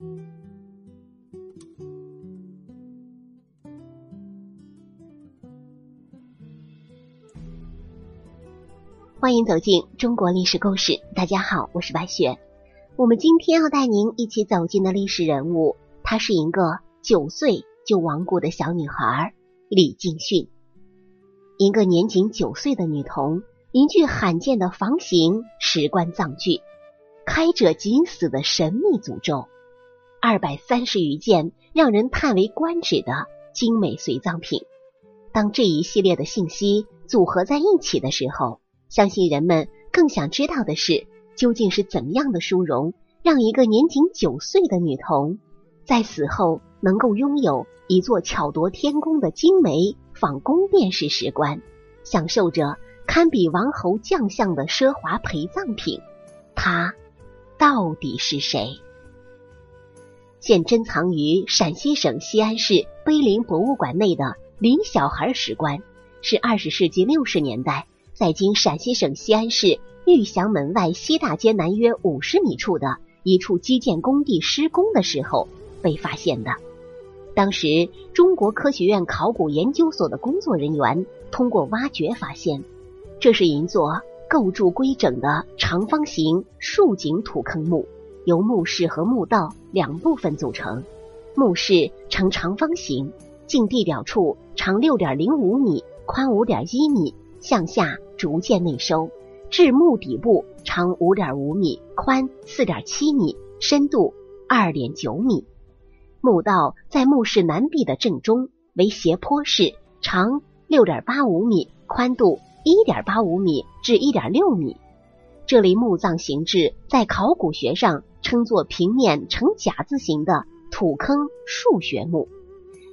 欢迎走进中国历史故事。大家好，我是白雪。我们今天要带您一起走进的历史人物，她是一个九岁就亡故的小女孩李静训。一个年仅九岁的女童，一具罕见的房形石棺葬具，开者即死的神秘诅咒，二百三十余件让人叹为观止的精美随葬品。当这一系列的信息组合在一起的时候，相信人们更想知道的是，究竟是怎么样的殊荣，让一个年仅九岁的女童在死后能够拥有一座巧夺天工的精美仿宫殿式石棺，享受着堪比王侯将相的奢华陪葬品？她到底是谁？现珍藏于陕西省西安市碑林博物馆内的林小孩石棺，是二十世纪六十年代。在今陕西省西安市玉祥门外西大街南约五十米处的一处基建工地施工的时候被发现的。当时，中国科学院考古研究所的工作人员通过挖掘发现，这是一座构筑规整的长方形竖井土坑墓，由墓室和墓道两部分组成。墓室呈长方形，近地表处长六点零五米，宽五点一米。向下逐渐内收，至墓底部长五点五米，宽四点七米，深度二点九米。墓道在墓室南壁的正中，为斜坡式，长六点八五米，宽度一点八五米至一点六米。这类墓葬形制在考古学上称作平面呈甲字形的土坑数学墓。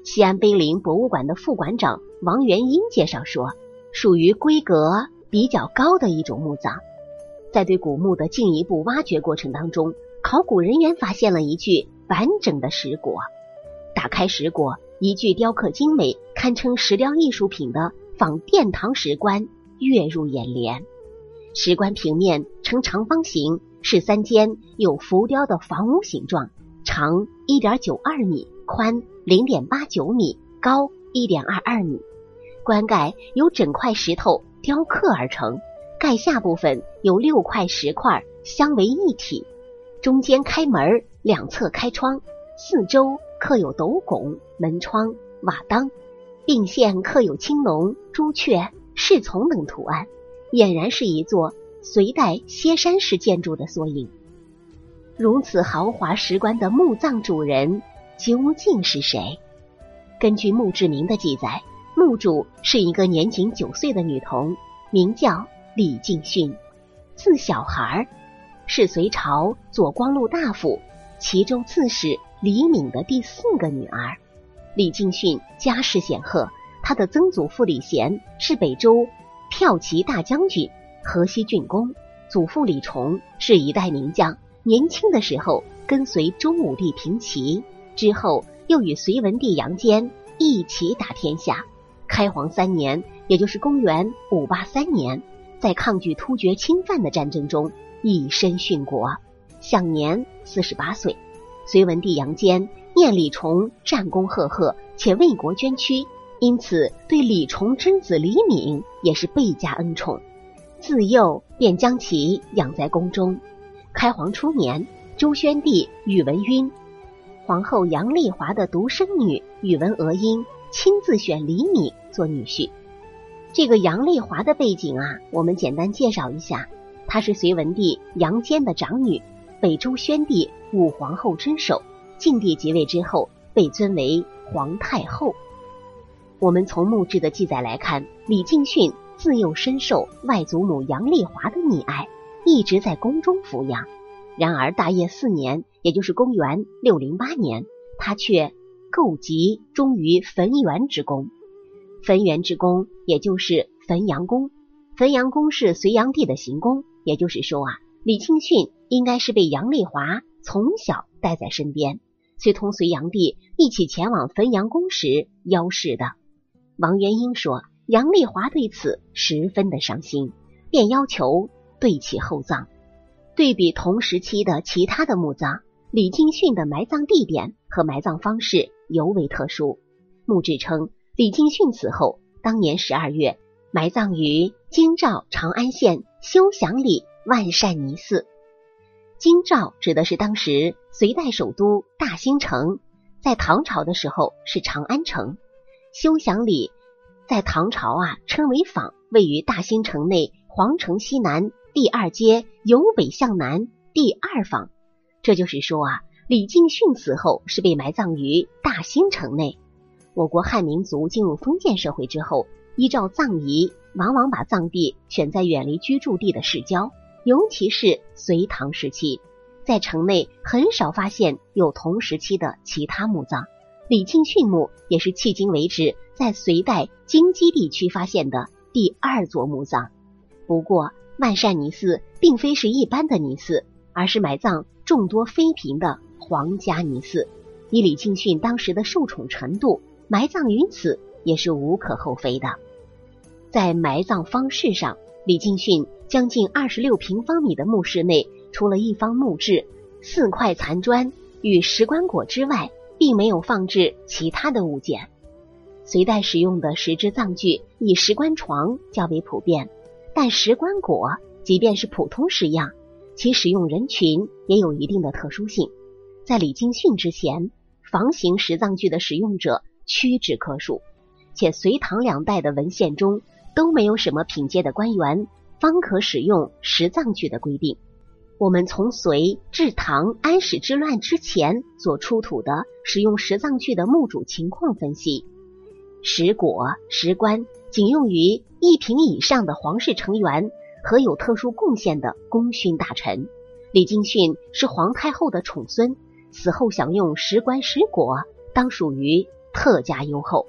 西安碑林博物馆的副馆长王元英介绍说。属于规格比较高的一种墓葬，在对古墓的进一步挖掘过程当中，考古人员发现了一具完整的石椁。打开石椁，一具雕刻精美、堪称石雕艺术品的仿殿堂石棺跃入眼帘。石棺平面呈长方形，是三间有浮雕的房屋形状，长一点九二米，宽零点八九米，高一点二二米。棺盖由整块石头雕刻而成，盖下部分有六块石块相为一体，中间开门，两侧开窗，四周刻有斗拱、门窗、瓦当，并线刻有青龙、朱雀、侍从等图案，俨然是一座隋代歇山式建筑的缩影。如此豪华石棺的墓葬主人究竟是谁？根据墓志铭的记载。墓主是一个年仅九岁的女童，名叫李敬训，字小孩，是隋朝左光禄大夫、齐州刺史李敏的第四个女儿。李敬训家世显赫，他的曾祖父李贤是北周骠骑大将军、河西郡公，祖父李崇是一代名将，年轻的时候跟随周武帝平齐，之后又与隋文帝杨坚一起打天下。开皇三年，也就是公元五八三年，在抗拒突厥侵犯的战争中以身殉国，享年四十八岁。隋文帝杨坚念李崇战功赫赫，且为国捐躯，因此对李崇之子李敏也是倍加恩宠。自幼便将其养在宫中。开皇初年，周宣帝宇文赟、皇后杨丽华的独生女宇文娥英。亲自选李敏做女婿。这个杨丽华的背景啊，我们简单介绍一下。她是隋文帝杨坚的长女，北周宣帝武皇后之首。晋帝即位之后，被尊为皇太后。我们从墓志的记载来看，李敬训自幼深受外祖母杨丽华的溺爱，一直在宫中抚养。然而大业四年，也就是公元六零八年，他却。构极终于汾元之宫，汾元之宫也就是汾阳宫。汾阳宫是隋炀帝的行宫，也就是说啊，李庆训应该是被杨丽华从小带在身边，随同隋炀帝一起前往汾阳宫时邀事的。王元英说，杨丽华对此十分的伤心，便要求对其厚葬。对比同时期的其他的墓葬，李敬训的埋葬地点和埋葬方式尤为特殊。墓志称，李敬训死后，当年十二月，埋葬于京兆长安县休祥里万善尼寺。京兆指的是当时隋代首都大兴城，在唐朝的时候是长安城。修祥里在唐朝啊称为坊，位于大兴城内皇城西南第二街由北向南第二坊。这就是说啊，李敬训死后是被埋葬于大兴城内。我国汉民族进入封建社会之后，依照葬仪，往往把葬地选在远离居住地的市郊。尤其是隋唐时期，在城内很少发现有同时期的其他墓葬。李敬训墓也是迄今为止在隋代京畿地区发现的第二座墓葬。不过，万善尼寺并非是一般的尼寺，而是埋葬众多妃嫔的皇家尼寺。以李敬训当时的受宠程度，埋葬于此也是无可厚非的。在埋葬方式上，李敬训。将近二十六平方米的墓室内，除了一方木志、四块残砖与石棺椁之外，并没有放置其他的物件。隋代使用的石质葬具以石棺床较为普遍，但石棺椁即便是普通式样，其使用人群也有一定的特殊性。在李敬训之前，房型石葬具的使用者屈指可数，且隋唐两代的文献中都没有什么品阶的官员。方可使用石葬具的规定。我们从隋至唐安史之乱之前所出土的使用石葬具的墓主情况分析，石椁、石棺仅用于一品以上的皇室成员和有特殊贡献的功勋大臣。李敬训是皇太后的宠孙，死后享用石棺、石椁，当属于特价优厚。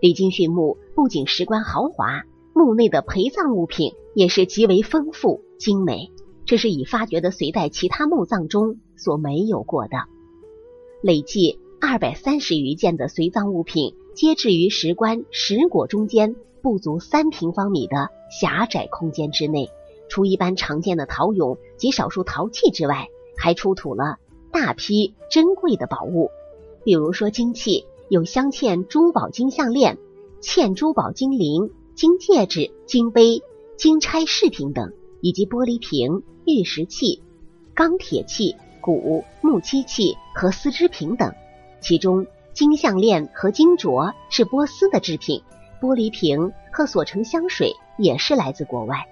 李敬训墓不仅石棺豪华。墓内的陪葬物品也是极为丰富精美，这是已发掘的隋代其他墓葬中所没有过的。累计二百三十余件的随葬物品，皆置于石棺、石椁中间不足三平方米的狭窄空间之内。除一般常见的陶俑及少数陶器之外，还出土了大批珍贵的宝物，比如说金器，有镶嵌珠宝金项链、嵌珠宝金铃。金戒指、金杯、金钗饰品等，以及玻璃瓶、玉石器、钢铁器、鼓、木漆器和丝织品等。其中，金项链和金镯是波斯的制品，玻璃瓶和所成香水也是来自国外。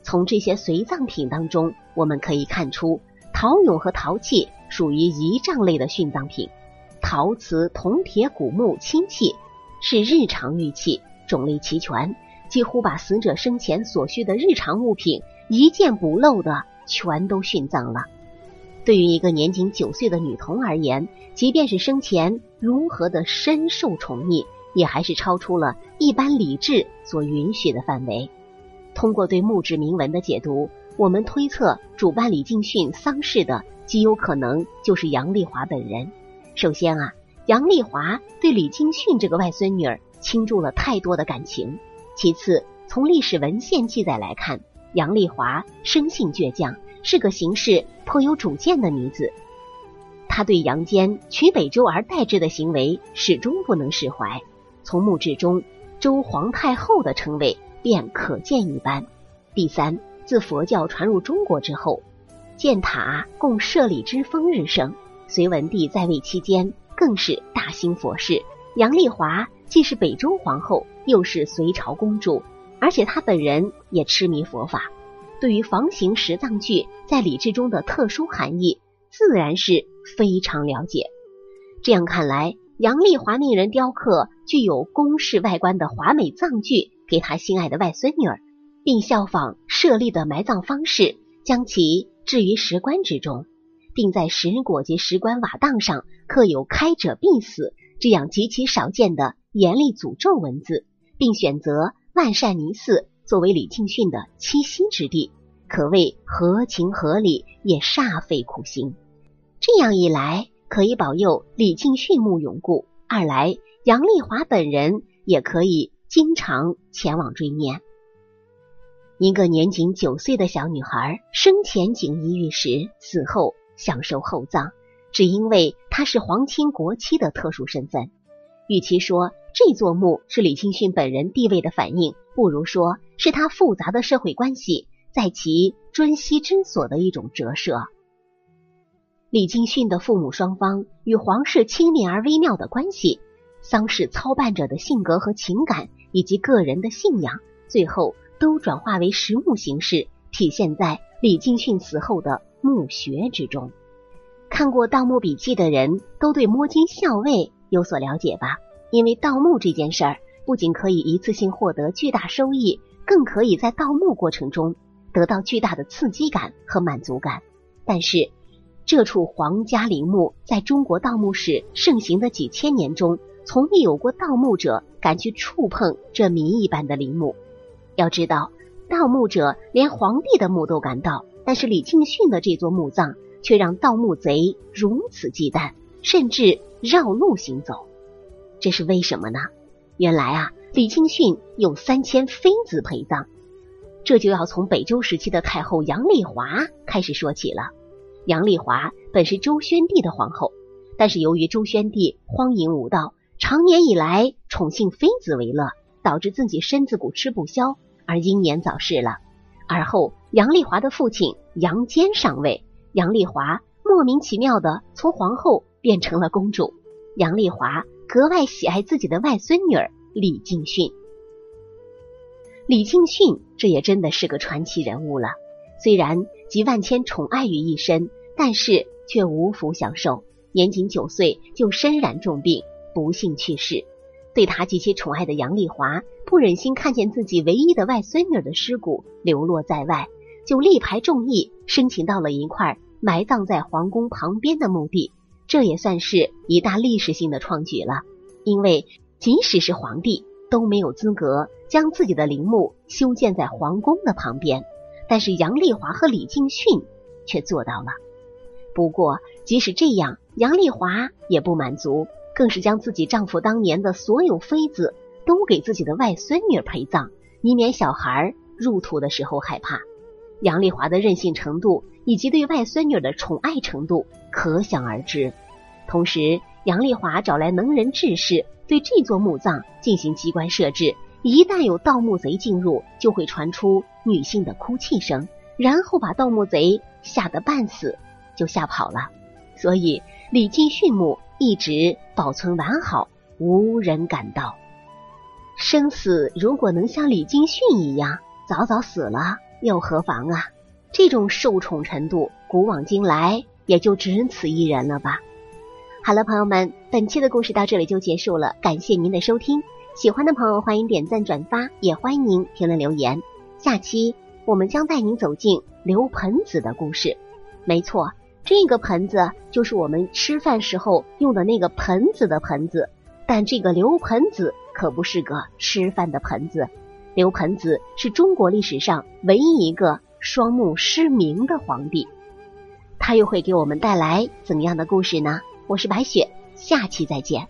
从这些随葬品当中，我们可以看出，陶俑和陶器属于仪仗类的殉葬品，陶瓷、铜、铁、古木、青器是日常玉器。种类齐全，几乎把死者生前所需的日常物品一件不漏的全都殉葬了。对于一个年仅九岁的女童而言，即便是生前如何的深受宠溺，也还是超出了一般理智所允许的范围。通过对墓志铭文的解读，我们推测主办李敬训丧事的极有可能就是杨丽华本人。首先啊，杨丽华对李敬训这个外孙女儿。倾注了太多的感情。其次，从历史文献记载来看，杨丽华生性倔强，是个行事颇有主见的女子。她对杨坚取北周而代之的行为始终不能释怀。从墓志中“周皇太后”的称谓便可见一斑。第三，自佛教传入中国之后，建塔供舍利之风日盛。隋文帝在位期间，更是大兴佛事。杨丽华。既是北周皇后，又是隋朝公主，而且他本人也痴迷佛法，对于房形石葬具在礼制中的特殊含义，自然是非常了解。这样看来，杨丽华命人雕刻具有宫室外观的华美葬具给她心爱的外孙女儿，并效仿设立的埋葬方式，将其置于石棺之中，并在石椁及石棺瓦当上刻有“开者必死”这样极其少见的。严厉诅咒文字，并选择万善尼寺作为李敬训的栖息之地，可谓合情合理，也煞费苦心。这样一来，可以保佑李敬训墓永固；二来，杨丽华本人也可以经常前往追念。一个年仅九岁的小女孩，生前锦衣玉食，死后享受厚葬，只因为她是皇亲国戚的特殊身份。与其说这座墓是李敬训本人地位的反映，不如说是他复杂的社会关系在其尊息之所的一种折射。李敬训的父母双方与皇室亲密而微妙的关系，丧事操办者的性格和情感，以及个人的信仰，最后都转化为实物形式，体现在李敬训死后的墓穴之中。看过《盗墓笔记》的人都对摸金校尉有所了解吧？因为盗墓这件事儿，不仅可以一次性获得巨大收益，更可以在盗墓过程中得到巨大的刺激感和满足感。但是，这处皇家陵墓在中国盗墓史盛行的几千年中，从未有过盗墓者敢去触碰这谜一般的陵墓。要知道，盗墓者连皇帝的墓都敢盗，但是李庆训的这座墓葬。却让盗墓贼如此忌惮，甚至绕路行走，这是为什么呢？原来啊，李清训有三千妃子陪葬，这就要从北周时期的太后杨丽华开始说起了。杨丽华本是周宣帝的皇后，但是由于周宣帝荒淫无道，长年以来宠幸妃子为乐，导致自己身子骨吃不消，而英年早逝了。而后杨丽华的父亲杨坚上位。杨丽华莫名其妙的从皇后变成了公主。杨丽华格外喜爱自己的外孙女儿李敬训。李敬训这也真的是个传奇人物了。虽然集万千宠爱于一身，但是却无福享受。年仅九岁就身染重病，不幸去世。对他极其宠爱的杨丽华不忍心看见自己唯一的外孙女的尸骨流落在外。就力排众议，申请到了一块埋葬在皇宫旁边的墓地，这也算是一大历史性的创举了。因为即使是皇帝都没有资格将自己的陵墓修建在皇宫的旁边，但是杨丽华和李敬训却做到了。不过，即使这样，杨丽华也不满足，更是将自己丈夫当年的所有妃子都给自己的外孙女陪葬，以免小孩入土的时候害怕。杨丽华的任性程度以及对外孙女的宠爱程度可想而知。同时，杨丽华找来能人志士，对这座墓葬进行机关设置。一旦有盗墓贼进入，就会传出女性的哭泣声，然后把盗墓贼吓得半死，就吓跑了。所以，李敬训墓一直保存完好，无人敢盗。生死如果能像李敬训一样，早早死了。又何妨啊？这种受宠程度，古往今来也就只此一人了吧。好了，朋友们，本期的故事到这里就结束了，感谢您的收听。喜欢的朋友欢迎点赞转发，也欢迎您评论留言。下期我们将带您走进刘盆子的故事。没错，这个盆子就是我们吃饭时候用的那个盆子的盆子，但这个刘盆子可不是个吃饭的盆子。刘盆子是中国历史上唯一一个双目失明的皇帝，他又会给我们带来怎样的故事呢？我是白雪，下期再见。